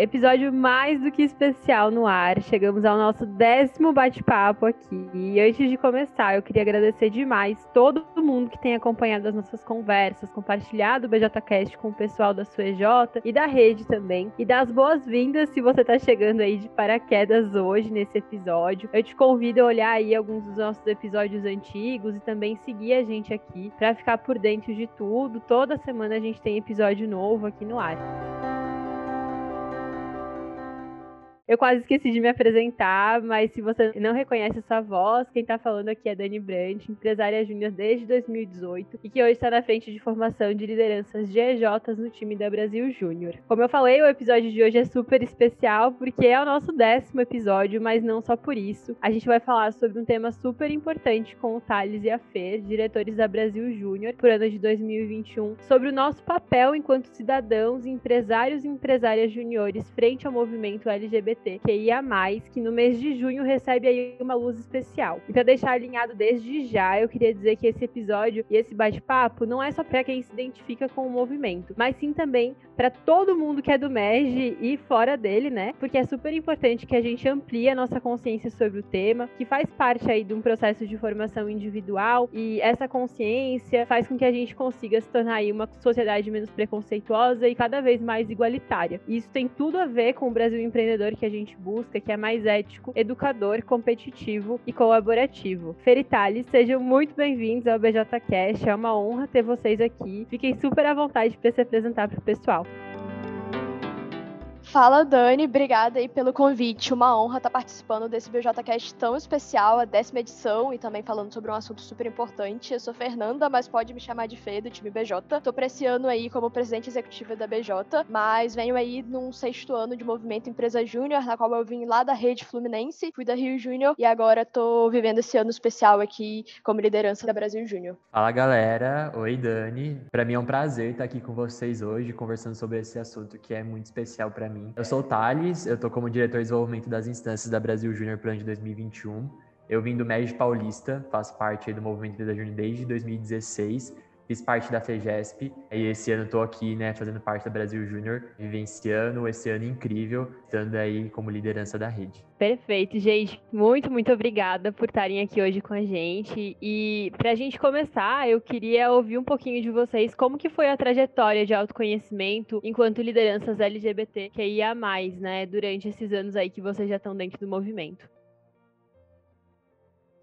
Episódio mais do que especial no ar. Chegamos ao nosso décimo bate-papo aqui. E antes de começar, eu queria agradecer demais todo mundo que tem acompanhado as nossas conversas, compartilhado o BJCast com o pessoal da sua EJ e da rede também. E dar as boas-vindas se você está chegando aí de paraquedas hoje nesse episódio. Eu te convido a olhar aí alguns dos nossos episódios antigos e também seguir a gente aqui para ficar por dentro de tudo. Toda semana a gente tem episódio novo aqui no ar. Eu quase esqueci de me apresentar, mas se você não reconhece essa voz, quem tá falando aqui é Dani Brandt, empresária júnior desde 2018 e que hoje está na frente de formação de lideranças GEJs no time da Brasil Júnior. Como eu falei, o episódio de hoje é super especial porque é o nosso décimo episódio, mas não só por isso. A gente vai falar sobre um tema super importante com o Thales e a Fer, diretores da Brasil Júnior, por ano de 2021, sobre o nosso papel enquanto cidadãos, empresários e empresárias juniores frente ao movimento LGBT LGBTQIA+, que no mês de junho recebe aí uma luz especial. E para deixar alinhado desde já, eu queria dizer que esse episódio e esse bate-papo não é só para quem se identifica com o movimento, mas sim também para todo mundo que é do MEG e fora dele, né? Porque é super importante que a gente amplie a nossa consciência sobre o tema, que faz parte aí de um processo de formação individual e essa consciência faz com que a gente consiga se tornar aí uma sociedade menos preconceituosa e cada vez mais igualitária. E isso tem tudo a ver com o Brasil empreendedor que a gente busca, que é mais ético, educador, competitivo e colaborativo. Feritales, sejam muito bem-vindos ao BJCast. É uma honra ter vocês aqui. Fiquem super à vontade para se apresentar para o pessoal. Fala, Dani. Obrigada aí pelo convite. Uma honra estar participando desse BJCast tão especial, a décima edição, e também falando sobre um assunto super importante. Eu sou Fernanda, mas pode me chamar de Fê, do time BJ. Tô ano aí como presidente executiva da BJ, mas venho aí num sexto ano de movimento Empresa Júnior, na qual eu vim lá da rede Fluminense, fui da Rio Júnior, e agora tô vivendo esse ano especial aqui como liderança da Brasil Júnior. Fala, galera. Oi, Dani. Pra mim é um prazer estar aqui com vocês hoje, conversando sobre esse assunto que é muito especial para mim mim. Eu sou o Thales, eu tô como diretor de desenvolvimento das instâncias da Brasil Júnior Plan de 2021. Eu vim do MED Paulista, faço parte do movimento da Júnior desde 2016 fiz parte da FEGESP e esse ano estou aqui, né, fazendo parte da Brasil Júnior, vivenciando esse ano incrível, estando aí como liderança da rede. Perfeito, gente. Muito, muito obrigada por estarem aqui hoje com a gente. E para a gente começar, eu queria ouvir um pouquinho de vocês como que foi a trajetória de autoconhecimento enquanto lideranças LGBT que ia mais, né, durante esses anos aí que vocês já estão dentro do movimento.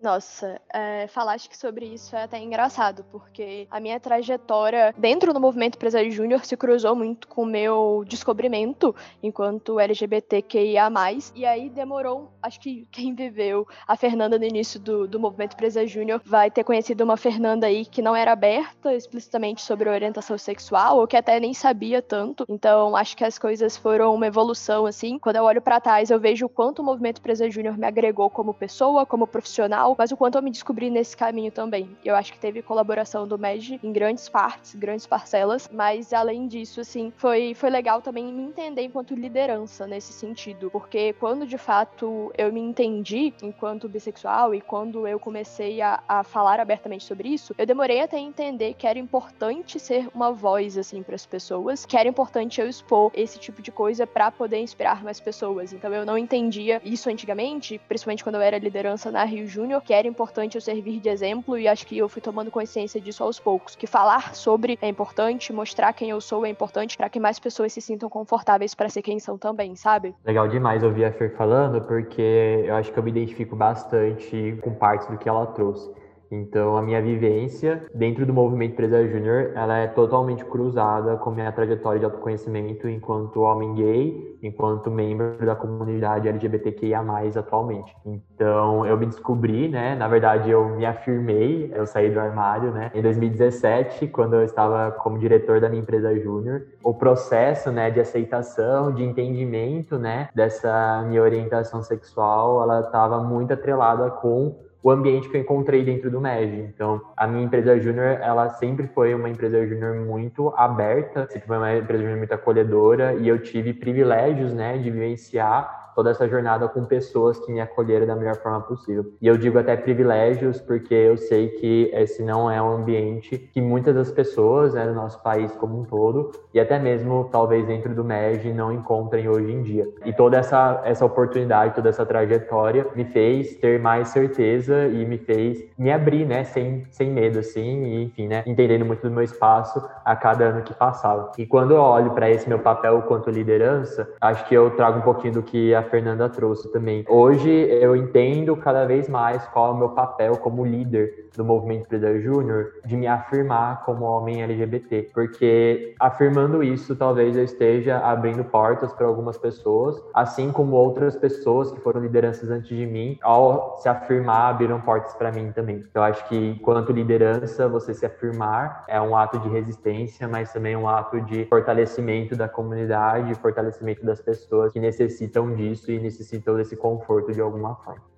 Nossa, é, acho que sobre isso é até engraçado, porque a minha trajetória dentro do movimento empresário júnior se cruzou muito com o meu descobrimento enquanto LGBTQIA+. E aí demorou, acho que quem viveu a Fernanda no início do, do movimento empresário júnior vai ter conhecido uma Fernanda aí que não era aberta explicitamente sobre orientação sexual, ou que até nem sabia tanto. Então, acho que as coisas foram uma evolução, assim. Quando eu olho para trás, eu vejo o quanto o movimento empresário júnior me agregou como pessoa, como profissional, mas o quanto eu me descobri nesse caminho também. Eu acho que teve colaboração do MED em grandes partes, grandes parcelas, mas além disso, assim, foi, foi legal também me entender enquanto liderança nesse sentido, porque quando de fato eu me entendi enquanto bissexual e quando eu comecei a, a falar abertamente sobre isso, eu demorei até entender que era importante ser uma voz, assim, para as pessoas, que era importante eu expor esse tipo de coisa para poder inspirar mais pessoas. Então eu não entendia isso antigamente, principalmente quando eu era liderança na Rio Júnior que era importante eu servir de exemplo e acho que eu fui tomando consciência disso aos poucos. Que falar sobre é importante, mostrar quem eu sou é importante para que mais pessoas se sintam confortáveis para ser quem são também, sabe? Legal demais ouvir a Fer falando, porque eu acho que eu me identifico bastante com partes do que ela trouxe. Então, a minha vivência dentro do movimento Empresa Júnior, ela é totalmente cruzada com minha trajetória de autoconhecimento enquanto homem gay, enquanto membro da comunidade LGBTQIA+, atualmente. Então, eu me descobri, né, na verdade, eu me afirmei, eu saí do armário, né, em 2017, quando eu estava como diretor da minha empresa Júnior. O processo, né, de aceitação, de entendimento, né, dessa minha orientação sexual, ela estava muito atrelada com o ambiente que eu encontrei dentro do MEG. Então, a minha empresa júnior, ela sempre foi uma empresa júnior muito aberta, sempre foi uma empresa júnior muito acolhedora e eu tive privilégios, né, de vivenciar toda essa jornada com pessoas que me acolheram da melhor forma possível. E eu digo até privilégios, porque eu sei que esse não é um ambiente que muitas das pessoas né, do nosso país como um todo, e até mesmo talvez dentro do MEG, não encontrem hoje em dia. E toda essa, essa oportunidade, toda essa trajetória me fez ter mais certeza e me fez me abrir, né, sem, sem medo, assim, e, enfim, né, entendendo muito do meu espaço a cada ano que passava. E quando eu olho para esse meu papel quanto liderança, acho que eu trago um pouquinho do que a Fernanda trouxe também. Hoje eu entendo cada vez mais qual é o meu papel como líder do movimento Empreendedor Júnior, de me afirmar como homem LGBT, porque afirmando isso, talvez eu esteja abrindo portas para algumas pessoas, assim como outras pessoas que foram lideranças antes de mim, ao se afirmar, abriram portas para mim também. Eu acho que, enquanto liderança, você se afirmar é um ato de resistência, mas também um ato de fortalecimento da comunidade, fortalecimento das pessoas que necessitam disso e necessitam desse conforto de alguma forma.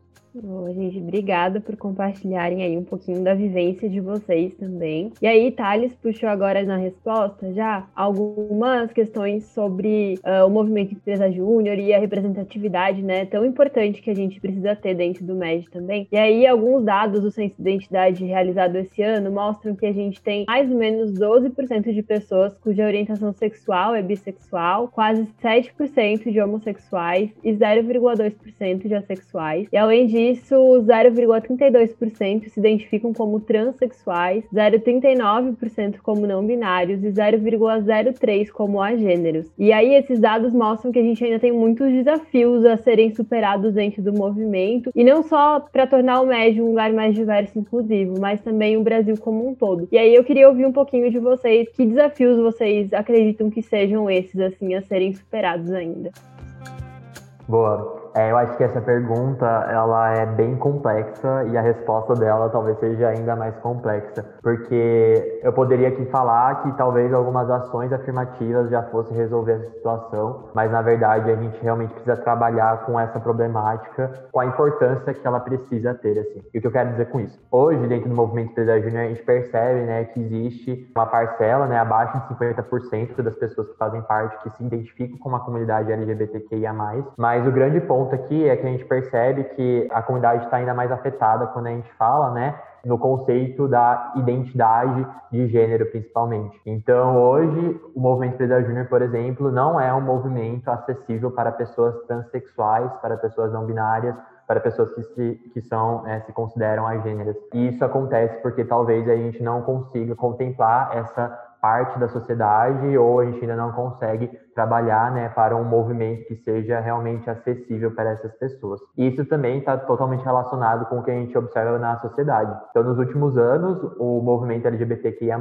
Gente, obrigada por compartilharem aí um pouquinho da vivência de vocês também. E aí, Thales puxou agora na resposta já algumas questões sobre uh, o movimento Empresa Júnior e a representatividade, né, tão importante que a gente precisa ter dentro do MED também. E aí, alguns dados do Censo de Identidade realizado esse ano mostram que a gente tem mais ou menos 12% de pessoas cuja orientação sexual é bissexual, quase 7% de homossexuais e 0,2% de assexuais. E além disso, disso, 0,32% se identificam como transexuais, 0,39% como não binários e 0,03% como agêneros. E aí esses dados mostram que a gente ainda tem muitos desafios a serem superados dentro do movimento, e não só para tornar o médio um lugar mais diverso e inclusivo, mas também o Brasil como um todo. E aí eu queria ouvir um pouquinho de vocês, que desafios vocês acreditam que sejam esses assim a serem superados ainda? Boa. É, eu acho que essa pergunta ela é bem complexa e a resposta dela talvez seja ainda mais complexa, porque eu poderia aqui falar que talvez algumas ações afirmativas já fossem resolver essa situação, mas na verdade a gente realmente precisa trabalhar com essa problemática, com a importância que ela precisa ter, assim. E o que eu quero dizer com isso? Hoje, dentro do movimento Empresa Júnior, a gente percebe, né, que existe uma parcela, né, abaixo de 50% das pessoas que fazem parte que se identificam com uma comunidade LGBTQIA+, mas o grande ponto ponto aqui é que a gente percebe que a comunidade está ainda mais afetada quando a gente fala, né, no conceito da identidade de gênero, principalmente. Então, hoje, o movimento Empresa Júnior, por exemplo, não é um movimento acessível para pessoas transexuais, para pessoas não binárias, para pessoas que se, que são, é, se consideram agêneras. E isso acontece porque talvez a gente não consiga contemplar essa parte da sociedade ou a gente ainda não consegue trabalhar né, para um movimento que seja realmente acessível para essas pessoas. E isso também está totalmente relacionado com o que a gente observa na sociedade. Então, nos últimos anos, o movimento LGBTQIA+,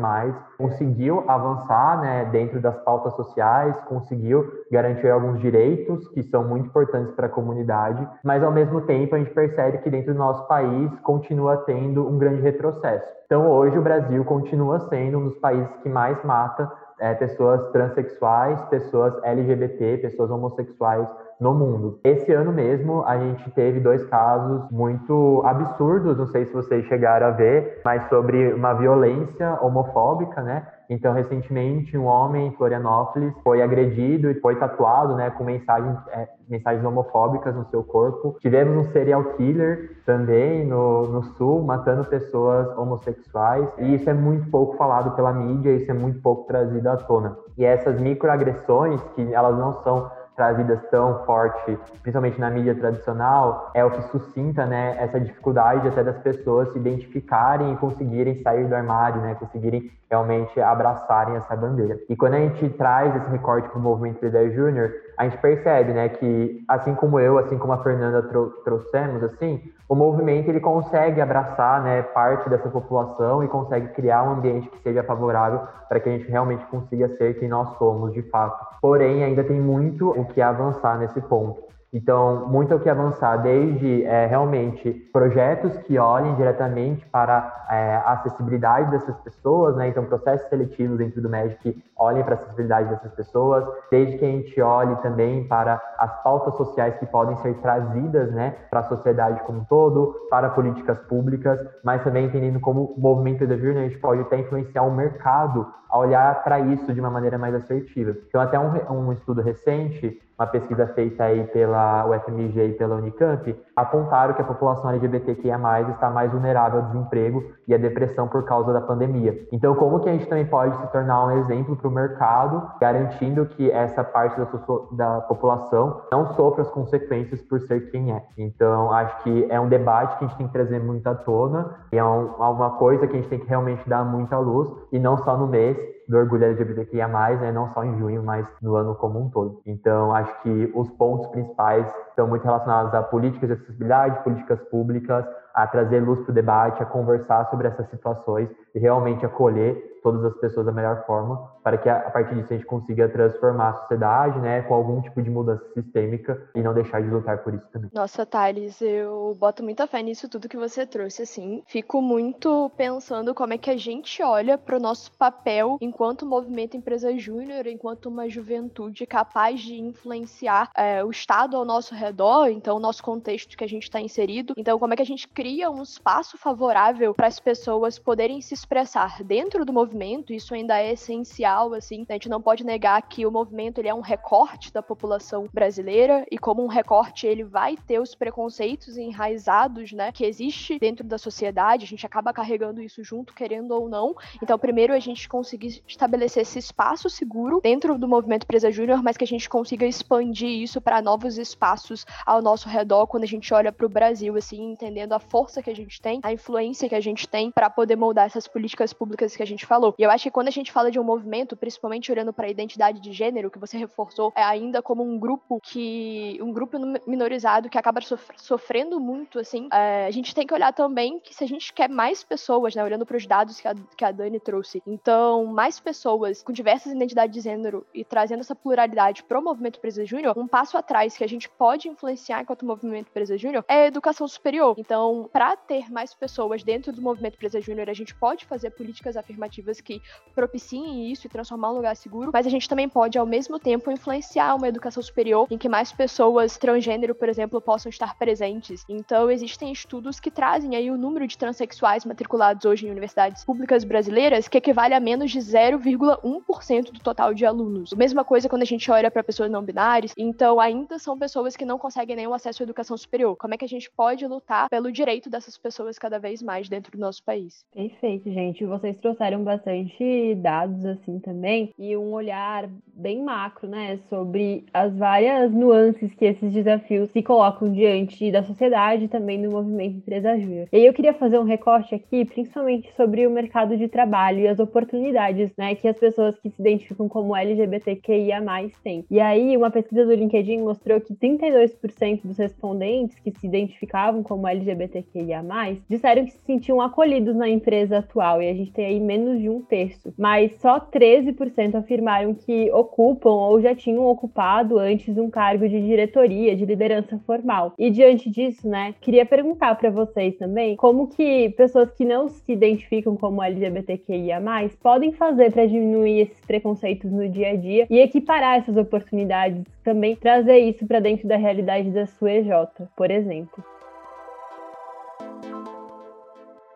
conseguiu avançar né, dentro das pautas sociais, conseguiu garantir alguns direitos que são muito importantes para a comunidade, mas ao mesmo tempo a gente percebe que dentro do nosso país continua tendo um grande retrocesso. Então, hoje o Brasil continua sendo um dos países que mais mata é, pessoas transexuais, pessoas LGBT, pessoas homossexuais no mundo. Esse ano mesmo a gente teve dois casos muito absurdos, não sei se vocês chegaram a ver, mas sobre uma violência homofóbica, né? Então, recentemente, um homem em Florianópolis foi agredido e foi tatuado, né, com mensagens, é, mensagens homofóbicas no seu corpo. Tivemos um serial killer também no, no Sul, matando pessoas homossexuais. E isso é muito pouco falado pela mídia, isso é muito pouco trazido à tona. E essas microagressões, que elas não são trazidas tão forte, principalmente na mídia tradicional, é o que suscita, né, essa dificuldade até das pessoas se identificarem e conseguirem sair do armário, né, conseguirem realmente abraçarem essa bandeira. E quando a gente traz esse recorte para o movimento Líder Júnior, a gente percebe, né, que assim como eu, assim como a Fernanda trou trouxemos, assim, o movimento ele consegue abraçar, né, parte dessa população e consegue criar um ambiente que seja favorável para que a gente realmente consiga ser quem nós somos de fato. Porém, ainda tem muito o que avançar nesse ponto. Então, muito o que avançar, desde é, realmente projetos que olhem diretamente para é, a acessibilidade dessas pessoas, né? Então, processos seletivos dentro do MED que olhem para a acessibilidade dessas pessoas, desde que a gente olhe também para as pautas sociais que podem ser trazidas, né, para a sociedade como um todo, para políticas públicas, mas também entendendo como o movimento da Vir, né, a gente pode até influenciar o mercado a olhar para isso de uma maneira mais assertiva. Então, até um, um estudo recente uma pesquisa feita aí pela UFMG e pela Unicamp, apontaram que a população LGBTQIA+, está mais vulnerável ao desemprego e à depressão por causa da pandemia. Então, como que a gente também pode se tornar um exemplo para o mercado, garantindo que essa parte da, da população não sofra as consequências por ser quem é. Então, acho que é um debate que a gente tem que trazer muito à tona, e é um, uma coisa que a gente tem que realmente dar muita luz, e não só no mês, do orgulho LGBTQIA+, né, não só em junho, mas no ano como um todo. Então, acho que os pontos principais estão muito relacionados a políticas de acessibilidade, políticas públicas, a trazer luz para o debate, a conversar sobre essas situações realmente acolher todas as pessoas da melhor forma, para que a partir disso a gente consiga transformar a sociedade, né, com algum tipo de mudança sistêmica e não deixar de lutar por isso também. Nossa, Thales, eu boto muita fé nisso tudo que você trouxe, assim. Fico muito pensando como é que a gente olha para o nosso papel enquanto movimento empresa júnior, enquanto uma juventude capaz de influenciar é, o Estado ao nosso redor, então o nosso contexto que a gente está inserido. Então, como é que a gente cria um espaço favorável para as pessoas poderem se expressar dentro do movimento isso ainda é essencial, assim, a gente não pode negar que o movimento ele é um recorte da população brasileira e como um recorte ele vai ter os preconceitos enraizados, né, que existe dentro da sociedade, a gente acaba carregando isso junto, querendo ou não. Então, primeiro a gente conseguir estabelecer esse espaço seguro dentro do movimento Presa Júnior, mas que a gente consiga expandir isso para novos espaços ao nosso redor quando a gente olha para o Brasil, assim, entendendo a força que a gente tem, a influência que a gente tem para poder moldar essas políticas públicas que a gente falou. E eu acho que quando a gente fala de um movimento, principalmente olhando para a identidade de gênero, que você reforçou, é ainda como um grupo que. um grupo minorizado que acaba sofrendo muito, assim. É, a gente tem que olhar também que se a gente quer mais pessoas, né, olhando para os dados que a, que a Dani trouxe, então, mais pessoas com diversas identidades de gênero e trazendo essa pluralidade pro movimento Presa Júnior, um passo atrás que a gente pode influenciar enquanto movimento Presa Júnior é a educação superior. Então, para ter mais pessoas dentro do movimento Presa Júnior, a gente pode fazer políticas afirmativas que propiciem isso e transformar um lugar seguro, mas a gente também pode, ao mesmo tempo, influenciar uma educação superior em que mais pessoas transgênero, por exemplo, possam estar presentes. Então, existem estudos que trazem aí o número de transexuais matriculados hoje em universidades públicas brasileiras, que equivale a menos de 0,1% do total de alunos. Mesma coisa quando a gente olha para pessoas não binárias, então ainda são pessoas que não conseguem nenhum acesso à educação superior. Como é que a gente pode lutar pelo direito dessas pessoas cada vez mais dentro do nosso país? Perfeito, gente. Vocês trouxeram bastante dados assim também e um olhar bem macro, né, sobre as várias nuances que esses desafios se colocam diante da sociedade e também do movimento Empresa Júnior. E aí eu queria fazer um recorte aqui, principalmente sobre o mercado de trabalho e as oportunidades, né, que as pessoas que se identificam como LGBTQIA+ têm. E aí uma pesquisa do LinkedIn mostrou que 32% dos respondentes que se identificavam como LGBTQIA+, disseram que se sentiam acolhidos na empresa atual. E a gente tem aí menos de um terço, mas só 13% afirmaram que ocupam ou já tinham ocupado antes um cargo de diretoria, de liderança formal. E diante disso, né, queria perguntar para vocês também como que pessoas que não se identificam como LGBTQIA+, podem fazer para diminuir esses preconceitos no dia a dia e equiparar essas oportunidades, também trazer isso para dentro da realidade da sua EJ, por exemplo.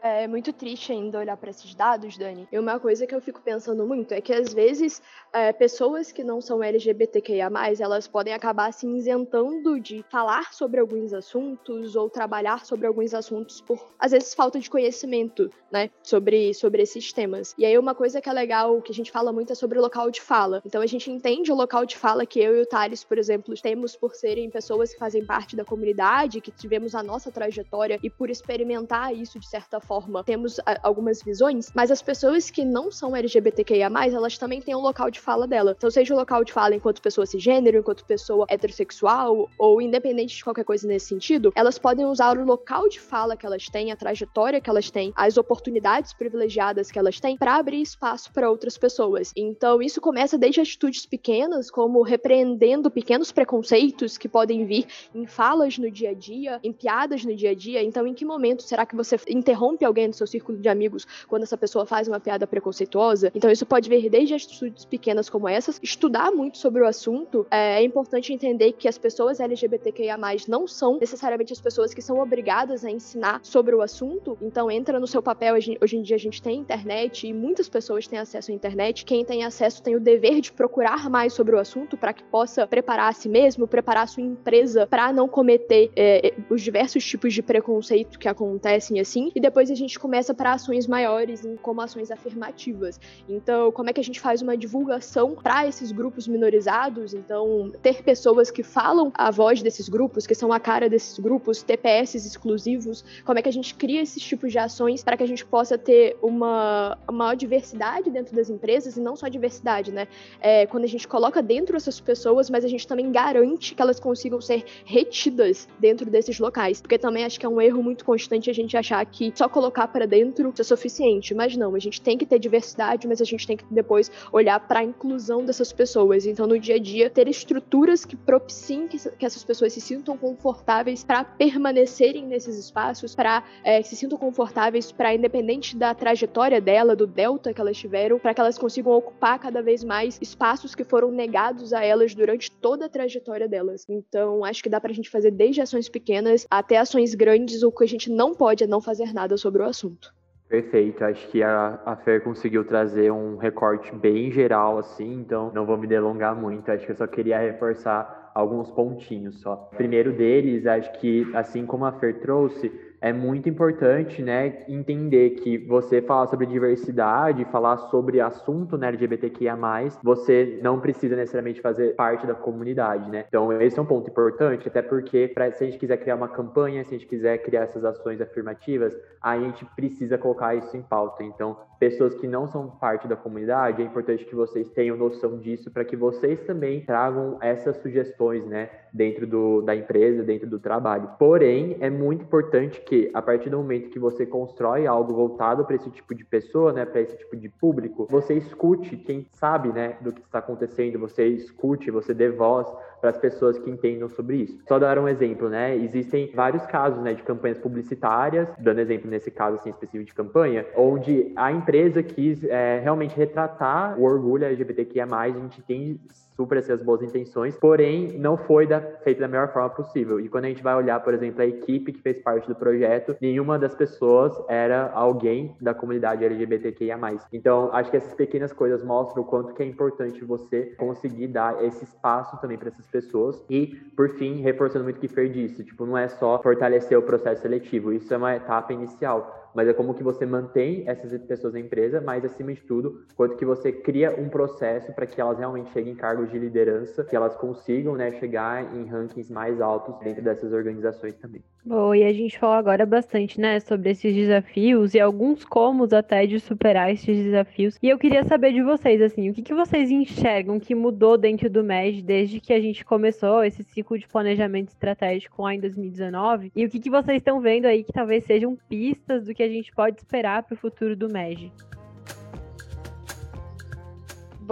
É muito triste ainda olhar para esses dados, Dani. E uma coisa que eu fico pensando muito é que às vezes é, pessoas que não são LGBTQIA+, elas podem acabar se isentando de falar sobre alguns assuntos ou trabalhar sobre alguns assuntos por, às vezes, falta de conhecimento, né, sobre, sobre esses temas. E aí uma coisa que é legal, que a gente fala muito é sobre o local de fala. Então a gente entende o local de fala que eu e o Thales, por exemplo, temos por serem pessoas que fazem parte da comunidade, que tivemos a nossa trajetória e por experimentar isso de certa forma forma, temos algumas visões, mas as pessoas que não são LGBTQIA+, elas também têm um local de fala dela. Então, seja o local de fala enquanto pessoa cisgênero, enquanto pessoa heterossexual, ou independente de qualquer coisa nesse sentido, elas podem usar o local de fala que elas têm, a trajetória que elas têm, as oportunidades privilegiadas que elas têm, para abrir espaço para outras pessoas. Então, isso começa desde atitudes pequenas, como repreendendo pequenos preconceitos que podem vir em falas no dia a dia, em piadas no dia a dia. Então, em que momento será que você interrompe alguém do seu círculo de amigos quando essa pessoa faz uma piada preconceituosa. Então isso pode vir desde atitudes pequenas como essas. Estudar muito sobre o assunto é, é importante entender que as pessoas LGBTQIA+ não são necessariamente as pessoas que são obrigadas a ensinar sobre o assunto. Então entra no seu papel. Hoje em dia a gente tem internet e muitas pessoas têm acesso à internet. Quem tem acesso tem o dever de procurar mais sobre o assunto para que possa preparar a si mesmo, preparar a sua empresa para não cometer é, os diversos tipos de preconceito que acontecem assim. E depois a gente começa para ações maiores, como ações afirmativas. Então, como é que a gente faz uma divulgação para esses grupos minorizados? Então, ter pessoas que falam a voz desses grupos, que são a cara desses grupos, TPS exclusivos, como é que a gente cria esses tipos de ações para que a gente possa ter uma, maior diversidade dentro das empresas e não só diversidade, né? É, quando a gente coloca dentro essas pessoas, mas a gente também garante que elas consigam ser retidas dentro desses locais, porque também acho que é um erro muito constante a gente achar que só colocar para dentro é suficiente, mas não, a gente tem que ter diversidade, mas a gente tem que depois olhar para a inclusão dessas pessoas. Então, no dia a dia, ter estruturas que propiciem que, essas pessoas se sintam confortáveis para permanecerem nesses espaços, para é, se sintam confortáveis para, independente da trajetória dela, do delta que elas tiveram, para que elas consigam ocupar cada vez mais espaços que foram negados a elas durante toda a trajetória delas. Então, acho que dá pra gente fazer desde ações pequenas até ações grandes, o que a gente não pode é não fazer nada sobre o assunto. Perfeito, acho que a, a Fer conseguiu trazer um recorte bem geral, assim, então não vou me delongar muito, acho que eu só queria reforçar alguns pontinhos só. primeiro deles, acho que, assim como a Fer trouxe, é muito importante, né, entender que você falar sobre diversidade, falar sobre assunto né, LGBTQIA+, você não precisa necessariamente fazer parte da comunidade, né? Então, esse é um ponto importante, até porque pra, se a gente quiser criar uma campanha, se a gente quiser criar essas ações afirmativas, a gente precisa colocar isso em pauta. Então, pessoas que não são parte da comunidade, é importante que vocês tenham noção disso para que vocês também tragam essas sugestões, né, dentro do, da empresa, dentro do trabalho. Porém, é muito importante que a partir do momento que você constrói algo voltado para esse tipo de pessoa, né, para esse tipo de público, você escute quem sabe, né, do que está acontecendo, você escute, você dê voz para as pessoas que entendam sobre isso. Só dar um exemplo, né? Existem vários casos, né, de campanhas publicitárias, dando exemplo nesse caso assim específico de campanha, onde a empresa quis é, realmente retratar o orgulho LGBTQIA+, a gente tem super as boas intenções, porém não foi da, feito da melhor forma possível. E quando a gente vai olhar, por exemplo, a equipe que fez parte do projeto, nenhuma das pessoas era alguém da comunidade LGBTQIA+. Então, acho que essas pequenas coisas mostram o quanto que é importante você conseguir dar esse espaço também para essas pessoas. E, por fim, reforçando muito o que Fer disse, tipo, não é só fortalecer o processo seletivo, isso é uma etapa inicial mas é como que você mantém essas pessoas na empresa, mas acima de tudo, quanto que você cria um processo para que elas realmente cheguem em cargos de liderança, que elas consigam, né, chegar em rankings mais altos dentro dessas organizações também. Bom, e a gente falou agora bastante, né, sobre esses desafios e alguns comos até de superar esses desafios. E eu queria saber de vocês, assim, o que, que vocês enxergam que mudou dentro do MED desde que a gente começou esse ciclo de planejamento estratégico lá em 2019? E o que, que vocês estão vendo aí que talvez sejam pistas do que a gente pode esperar para o futuro do MED?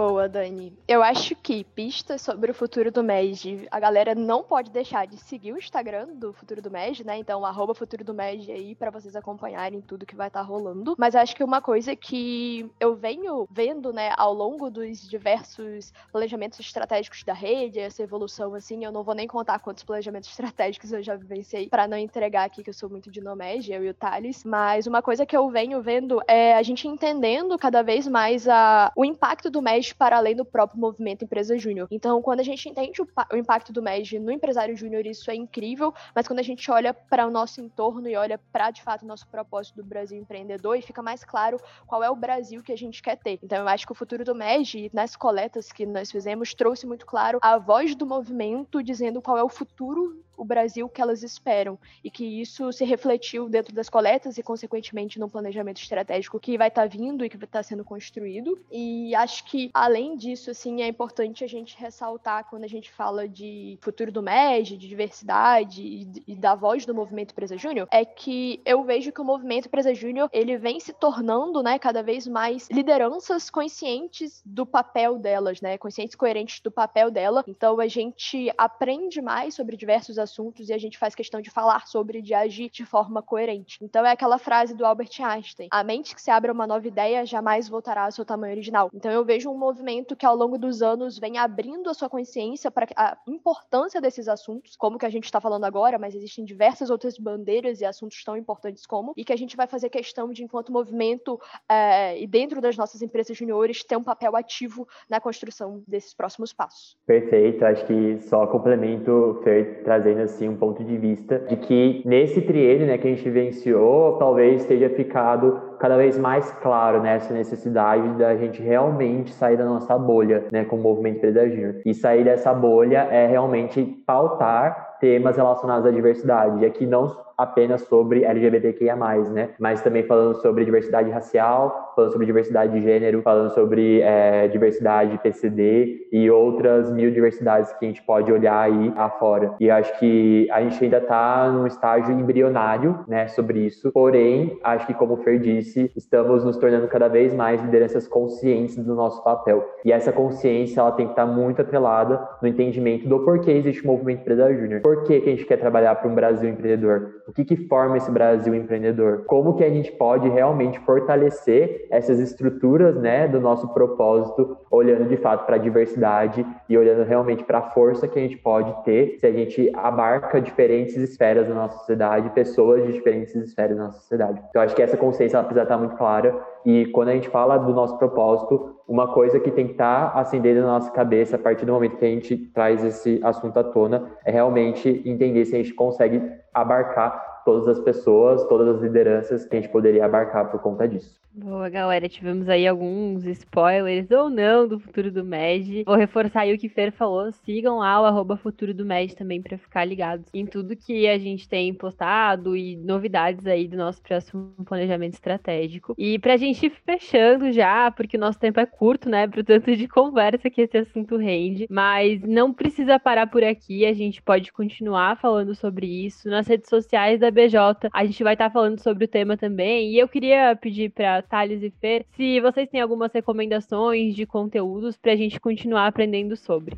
Boa, Dani. Eu acho que pistas sobre o futuro do MED, a galera não pode deixar de seguir o Instagram do Futuro do MED, né? Então, arroba Futuro do MED aí para vocês acompanharem tudo que vai estar tá rolando. Mas acho que uma coisa que eu venho vendo, né, ao longo dos diversos planejamentos estratégicos da rede, essa evolução, assim, eu não vou nem contar quantos planejamentos estratégicos eu já vivenciei para não entregar aqui que eu sou muito de Nomed, eu e o Thales. Mas uma coisa que eu venho vendo é a gente entendendo cada vez mais a, o impacto do MED Para além do próprio movimento Empresa Júnior. Então, quando a gente entende o, o impacto do MED no empresário júnior, isso é incrível, mas quando a gente olha para o nosso entorno e olha para, de fato, o nosso propósito do Brasil empreendedor, e fica mais claro qual é o Brasil que a gente quer ter. Então, eu acho que o futuro do MED, nas coletas que nós fizemos, trouxe muito claro a voz do movimento dizendo qual é o futuro o Brasil que elas esperam e que isso se refletiu dentro das coletas e consequentemente no planejamento estratégico que vai estar tá vindo e que vai estar tá sendo construído. E acho que além disso, assim, é importante a gente ressaltar quando a gente fala de futuro do MED, de diversidade e, e da voz do movimento Empresa Júnior, é que eu vejo que o movimento Empresa Júnior ele vem se tornando, né, cada vez mais lideranças conscientes do papel delas, né, conscientes coerentes do papel dela. Então a gente aprende mais sobre diversos assuntos assuntos e a gente faz questão de falar sobre e de agir de forma coerente. Então é aquela frase do Albert Einstein: a mente que se abre a uma nova ideia jamais voltará ao seu tamanho original. Então eu vejo um movimento que ao longo dos anos vem abrindo a sua consciência para a importância desses assuntos, como que a gente está falando agora, mas existem diversas outras bandeiras e assuntos tão importantes como, e que a gente vai fazer questão de, enquanto movimento é, e dentro das nossas empresas juniores, ter um papel ativo na construção desses próximos passos. Perfeito, acho que só complemento, Fer, trazendo assim um ponto de vista de que nesse triênio né, que a gente vivenciou, talvez tenha ficado cada vez mais claro nessa necessidade da gente realmente sair da nossa bolha, né, com o movimento empresa. E sair dessa bolha é realmente pautar temas relacionados à diversidade. E aqui não apenas sobre LGBTQIA+, né? Mas também falando sobre diversidade racial, falando sobre diversidade de gênero, falando sobre é, diversidade PCD e outras mil diversidades que a gente pode olhar aí afora. E acho que a gente ainda está num estágio embrionário, né, sobre isso. Porém, acho que como o Fer disse, estamos nos tornando cada vez mais lideranças conscientes do nosso papel. E essa consciência, ela tem que estar tá muito atrelada no entendimento do porquê existe o movimento empresa júnior. Por que, que a gente quer trabalhar para um Brasil empreendedor? O que, que forma esse Brasil empreendedor? Como que a gente pode realmente fortalecer essas estruturas né, do nosso propósito, olhando de fato para a diversidade e olhando realmente para a força que a gente pode ter se a gente abarca diferentes esferas da nossa sociedade, pessoas de diferentes esferas da nossa sociedade. Então, acho que essa consciência ela precisa estar muito clara e quando a gente fala do nosso propósito, uma coisa que tem que estar acendendo na nossa cabeça a partir do momento que a gente traz esse assunto à tona é realmente entender se a gente consegue abarcar todas as pessoas, todas as lideranças que a gente poderia abarcar por conta disso. Boa, galera. Tivemos aí alguns spoilers ou não do futuro do MED. Vou reforçar aí o que Fer falou. Sigam lá o arroba futuro do MED também para ficar ligados em tudo que a gente tem postado e novidades aí do nosso próximo planejamento estratégico. E pra gente ir fechando já, porque o nosso tempo é curto, né? Pro tanto de conversa que esse assunto rende. Mas não precisa parar por aqui. A gente pode continuar falando sobre isso. Nas redes sociais da BJ, a gente vai estar tá falando sobre o tema também. E eu queria pedir para Thales e Fer, se vocês têm algumas recomendações de conteúdos para a gente continuar aprendendo sobre.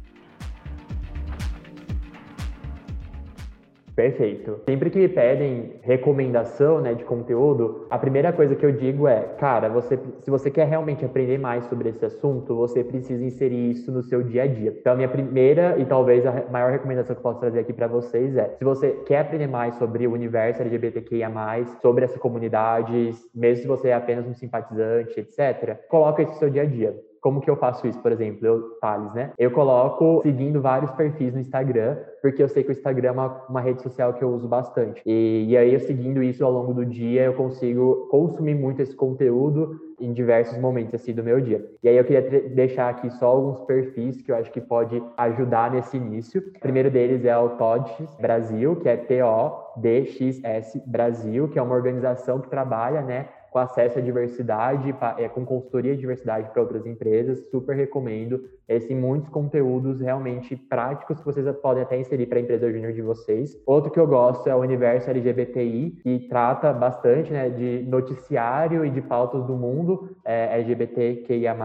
Perfeito. Sempre que me pedem recomendação né, de conteúdo, a primeira coisa que eu digo é, cara, você, se você quer realmente aprender mais sobre esse assunto, você precisa inserir isso no seu dia a dia. Então, a minha primeira e talvez a maior recomendação que eu posso trazer aqui para vocês é, se você quer aprender mais sobre o universo LGBTQIA+, sobre essa comunidade, mesmo se você é apenas um simpatizante, etc., coloca isso no seu dia a dia. Como que eu faço isso, por exemplo? Eu, Thales, né? Eu coloco seguindo vários perfis no Instagram, porque eu sei que o Instagram é uma, uma rede social que eu uso bastante. E, e aí, eu seguindo isso ao longo do dia, eu consigo consumir muito esse conteúdo em diversos momentos assim do meu dia. E aí eu queria deixar aqui só alguns perfis que eu acho que pode ajudar nesse início. O primeiro deles é o TODX Brasil, que é T-O-D-X-S Brasil, que é uma organização que trabalha, né, com acesso à diversidade, é, com consultoria de diversidade para outras empresas. Super recomendo. Esse muitos conteúdos realmente práticos que vocês podem até inserir para a empresa júnior de vocês. Outro que eu gosto é o Universo LGBTI, que trata bastante né, de noticiário e de pautas do mundo é, LGBTQIA+.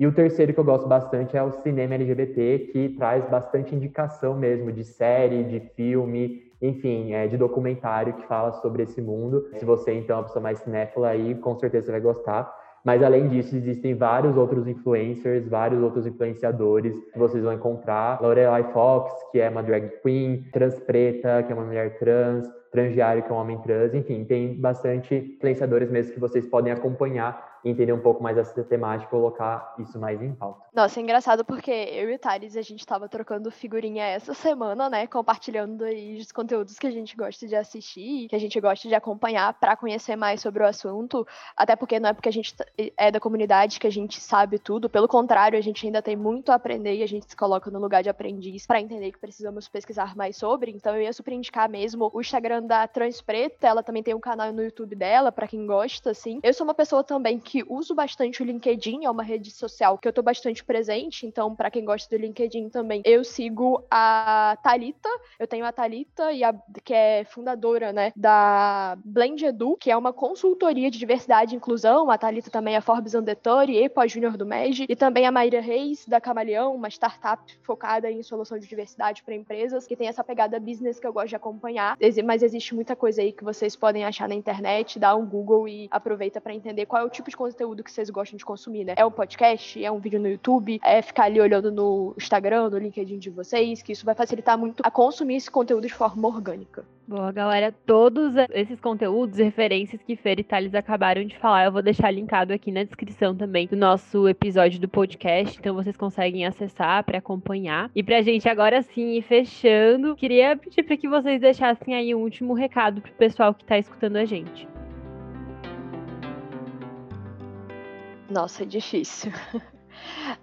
E o terceiro que eu gosto bastante é o Cinema LGBT, que traz bastante indicação mesmo de série, de filme, enfim, é, de documentário que fala sobre esse mundo. Se você, então, é uma pessoa mais cinéfila aí, com certeza vai gostar. Mas além disso, existem vários outros influencers, vários outros influenciadores que vocês vão encontrar. Lorelai Fox, que é uma drag queen, Trans Preta, que é uma mulher trans, Transdiário, que é um homem trans, enfim, tem bastante influenciadores mesmo que vocês podem acompanhar entender um pouco mais essa temática e colocar isso mais em pauta. Nossa, é engraçado porque eu e o Thales, a gente estava trocando figurinha essa semana, né? Compartilhando aí os conteúdos que a gente gosta de assistir, que a gente gosta de acompanhar para conhecer mais sobre o assunto. Até porque não é porque a gente é da comunidade que a gente sabe tudo. Pelo contrário, a gente ainda tem muito a aprender e a gente se coloca no lugar de aprendiz para entender que precisamos pesquisar mais sobre. Então eu ia super indicar mesmo o Instagram da Trans Preta. Ela também tem um canal no YouTube dela, para quem gosta, assim. Eu sou uma pessoa também que uso bastante o LinkedIn, é uma rede social que eu tô bastante presente, então para quem gosta do LinkedIn também, eu sigo a Talita, eu tenho a Talita e a que é fundadora, né, da Blend Edu, que é uma consultoria de diversidade e inclusão. A Talita também é Forbes 30 e pós-júnior do MEG, e também a Maíra Reis da Camaleão, uma startup focada em solução de diversidade para empresas, que tem essa pegada business que eu gosto de acompanhar. Mas existe muita coisa aí que vocês podem achar na internet, dá um Google e aproveita para entender qual é o tipo de conteúdo que vocês gostam de consumir, né? É um podcast, é um vídeo no YouTube, é ficar ali olhando no Instagram, no LinkedIn de vocês, que isso vai facilitar muito a consumir esse conteúdo de forma orgânica. Boa, galera. Todos esses conteúdos e referências que Fer e Thales acabaram de falar, eu vou deixar linkado aqui na descrição também do nosso episódio do podcast, então vocês conseguem acessar para acompanhar. E pra gente agora sim ir fechando, queria pedir para que vocês deixassem aí um último recado pro pessoal que tá escutando a gente. Nossa, é difícil.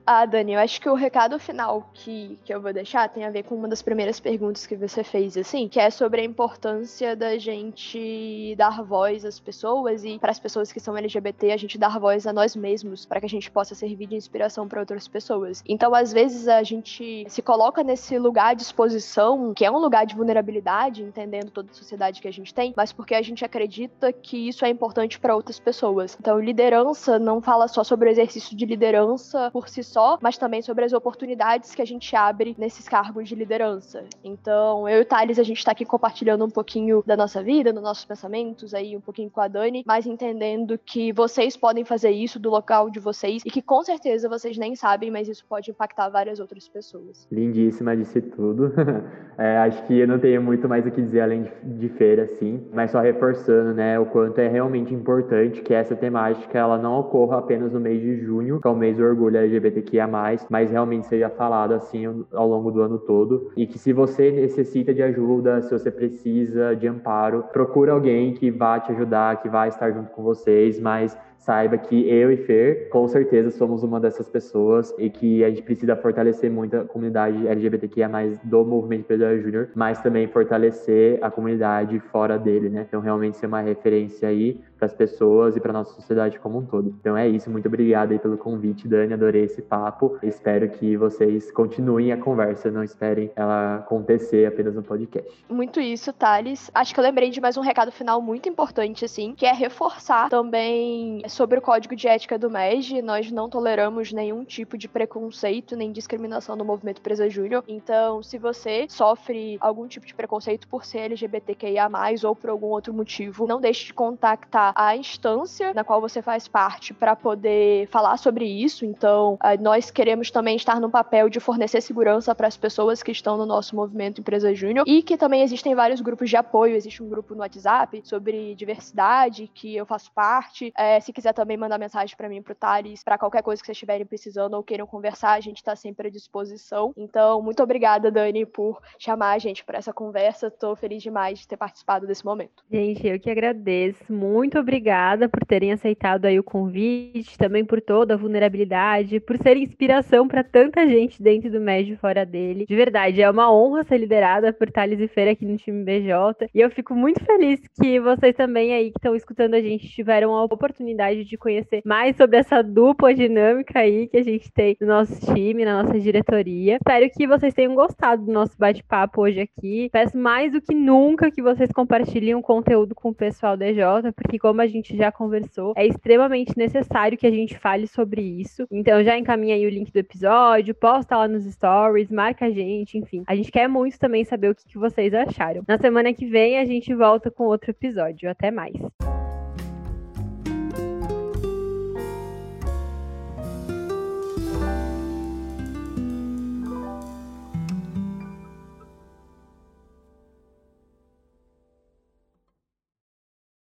Ah, Dani, eu acho que o recado final que, que eu vou deixar tem a ver com uma das primeiras perguntas que você fez, assim, que é sobre a importância da gente dar voz às pessoas e para as pessoas que são LGBT, a gente dar voz a nós mesmos, para que a gente possa servir de inspiração para outras pessoas. Então, às vezes, a gente se coloca nesse lugar de exposição, que é um lugar de vulnerabilidade, entendendo toda a sociedade que a gente tem, mas porque a gente acredita que isso é importante para outras pessoas. Então, liderança não fala só sobre o exercício de liderança por si só, mas também sobre as oportunidades que a gente abre nesses cargos de liderança. Então, eu e o Thales, a gente tá aqui compartilhando um pouquinho da nossa vida, dos nossos pensamentos, aí um pouquinho com a Dani, mas entendendo que vocês podem fazer isso do local de vocês e que com certeza vocês nem sabem, mas isso pode impactar várias outras pessoas. Lindíssima, disse tudo. é, acho que eu não tenho muito mais o que dizer além de, de feira, assim, mas só reforçando, né, o quanto é realmente importante que essa temática ela não ocorra apenas no mês de junho, que é o mês do orgulho LGBTQIA+, mas realmente seja falado assim ao longo do ano todo. E que se você necessita de ajuda, se você precisa de amparo, procure alguém que vá te ajudar, que vai estar junto com vocês, mas saiba que eu e Fer, com certeza, somos uma dessas pessoas e que a gente precisa fortalecer muito a comunidade LGBTQIA+, do movimento Pedro Júnior, mas também fortalecer a comunidade fora dele, né? Então, realmente ser uma referência aí para as pessoas e para nossa sociedade como um todo. Então é isso, muito obrigado aí pelo convite, Dani, adorei esse papo. Espero que vocês continuem a conversa, não esperem ela acontecer apenas no podcast. Muito isso, Thales. Acho que eu lembrei de mais um recado final muito importante, assim, que é reforçar também sobre o código de ética do MEG. Nós não toleramos nenhum tipo de preconceito nem discriminação no movimento Presa Júnior. Então, se você sofre algum tipo de preconceito por ser LGBTQIA, ou por algum outro motivo, não deixe de contactar a instância na qual você faz parte para poder falar sobre isso. Então, eh, nós queremos também estar no papel de fornecer segurança para as pessoas que estão no nosso movimento Empresa Júnior e que também existem vários grupos de apoio. Existe um grupo no WhatsApp sobre diversidade que eu faço parte. É, se quiser também mandar mensagem para mim, para o Thales, para qualquer coisa que vocês estiverem precisando ou queiram conversar, a gente está sempre à disposição. Então, muito obrigada, Dani, por chamar a gente para essa conversa. Estou feliz demais de ter participado desse momento. Gente, eu que agradeço muito muito obrigada por terem aceitado aí o convite, também por toda a vulnerabilidade, por ser inspiração para tanta gente dentro do médio e fora dele. De verdade, é uma honra ser liderada por Thales e Feira aqui no time BJ. E eu fico muito feliz que vocês também aí que estão escutando a gente tiveram a oportunidade de conhecer mais sobre essa dupla dinâmica aí que a gente tem no nosso time, na nossa diretoria. Espero que vocês tenham gostado do nosso bate-papo hoje aqui. Peço mais do que nunca que vocês compartilhem o conteúdo com o pessoal DJ, porque como a gente já conversou, é extremamente necessário que a gente fale sobre isso. Então já encaminha aí o link do episódio, posta lá nos stories, marca a gente, enfim. A gente quer muito também saber o que, que vocês acharam. Na semana que vem a gente volta com outro episódio. Até mais.